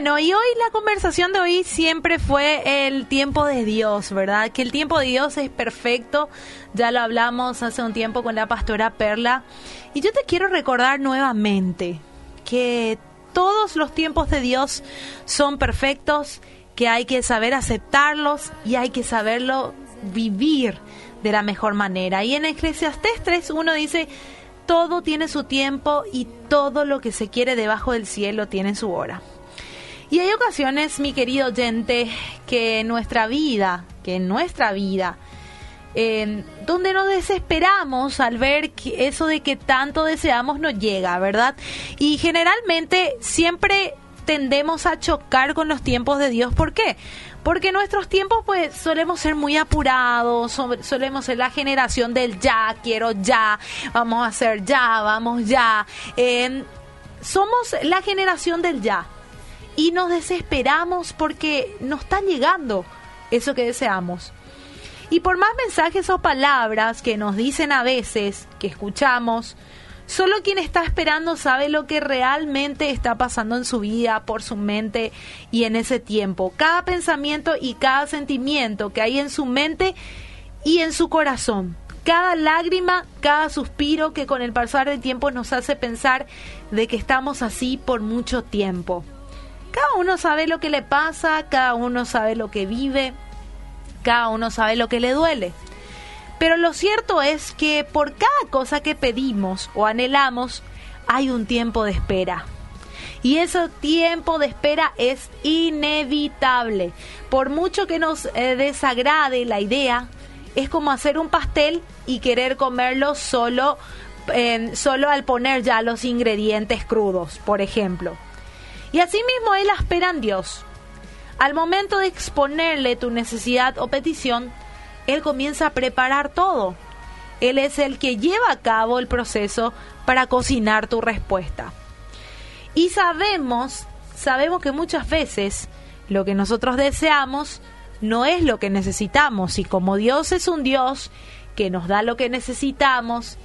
Bueno, y hoy la conversación de hoy siempre fue el tiempo de Dios, ¿verdad? Que el tiempo de Dios es perfecto. Ya lo hablamos hace un tiempo con la pastora Perla. Y yo te quiero recordar nuevamente que todos los tiempos de Dios son perfectos, que hay que saber aceptarlos y hay que saberlo vivir de la mejor manera. Y en Eclesiastés 3.1 dice, todo tiene su tiempo y todo lo que se quiere debajo del cielo tiene su hora. Y hay ocasiones, mi querido oyente, que en nuestra vida, que en nuestra vida, donde nos desesperamos al ver que eso de que tanto deseamos no llega, ¿verdad? Y generalmente siempre tendemos a chocar con los tiempos de Dios. ¿Por qué? Porque nuestros tiempos pues solemos ser muy apurados, solemos ser la generación del ya, quiero ya, vamos a hacer ya, vamos ya. somos la generación del ya y nos desesperamos porque no está llegando eso que deseamos. Y por más mensajes o palabras que nos dicen a veces, que escuchamos, solo quien está esperando sabe lo que realmente está pasando en su vida, por su mente y en ese tiempo. Cada pensamiento y cada sentimiento que hay en su mente y en su corazón. Cada lágrima, cada suspiro que con el pasar del tiempo nos hace pensar de que estamos así por mucho tiempo. Cada uno sabe lo que le pasa, cada uno sabe lo que vive, cada uno sabe lo que le duele. Pero lo cierto es que por cada cosa que pedimos o anhelamos, hay un tiempo de espera. Y ese tiempo de espera es inevitable. Por mucho que nos eh, desagrade la idea, es como hacer un pastel y querer comerlo solo, eh, solo al poner ya los ingredientes crudos, por ejemplo. Y asimismo Él espera en Dios. Al momento de exponerle tu necesidad o petición, Él comienza a preparar todo. Él es el que lleva a cabo el proceso para cocinar tu respuesta. Y sabemos, sabemos que muchas veces lo que nosotros deseamos no es lo que necesitamos. Y como Dios es un Dios que nos da lo que necesitamos,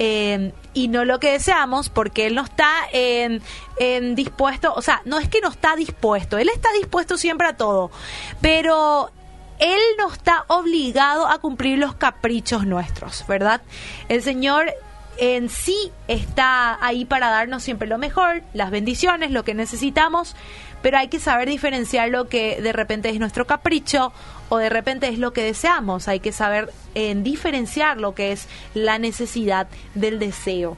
Em, y no lo que deseamos porque Él no está en, dispuesto, o sea, no es que no está dispuesto, Él está dispuesto siempre a todo, pero Él no está obligado a cumplir los caprichos nuestros, ¿verdad? El Señor en sí está ahí para darnos siempre lo mejor, las bendiciones, lo que necesitamos, pero hay que saber diferenciar lo que de repente es nuestro capricho o de repente es lo que deseamos. Hay que saber en diferenciar lo que es la necesidad del deseo.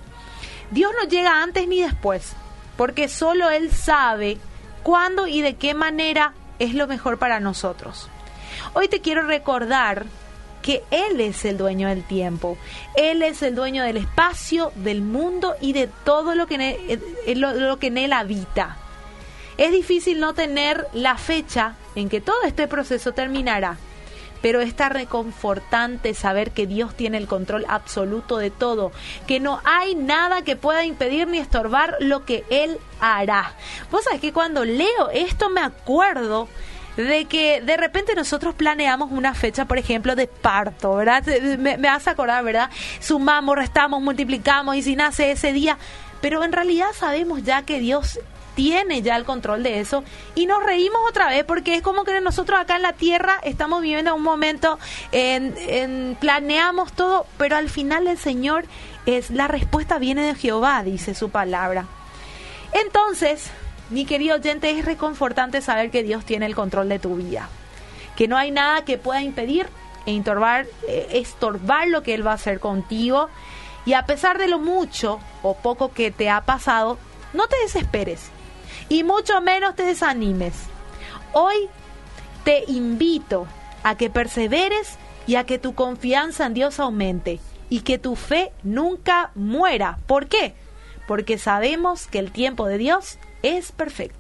Dios no llega antes ni después, porque solo Él sabe cuándo y de qué manera es lo mejor para nosotros. Hoy te quiero recordar que Él es el dueño del tiempo, Él es el dueño del espacio, del mundo y de todo lo que en lo que en Él habita. Es difícil no tener la fecha en que todo este proceso terminará, pero está reconfortante saber que Dios tiene el control absoluto de todo, que no hay nada que pueda impedir ni estorbar lo que Él hará. Vos sabés que cuando leo esto me acuerdo de que de repente nosotros planeamos una fecha, por ejemplo, de parto, ¿verdad? Me, me hace acordar, ¿verdad? Sumamos, restamos, multiplicamos y si nace ese día, pero en realidad sabemos ya que Dios tiene ya el control de eso y nos reímos otra vez porque es como que nosotros acá en la tierra estamos viviendo un momento, en, planeamos todo, pero al final el Señor es la respuesta viene de Jehová, dice su palabra. Entonces, mi querido oyente, es reconfortante saber que Dios tiene el control de tu vida, que no hay nada que pueda impedir e estorbar, eh, estorbar lo que Él va a hacer contigo. Y a pesar de lo mucho o poco que te ha pasado, no te desesperes y mucho menos te desanimes. Hoy te invito a que perseveres y a que tu confianza en Dios aumente y que tu fe nunca muera. ¿Por qué? Porque sabemos que el tiempo de Dios es perfecto.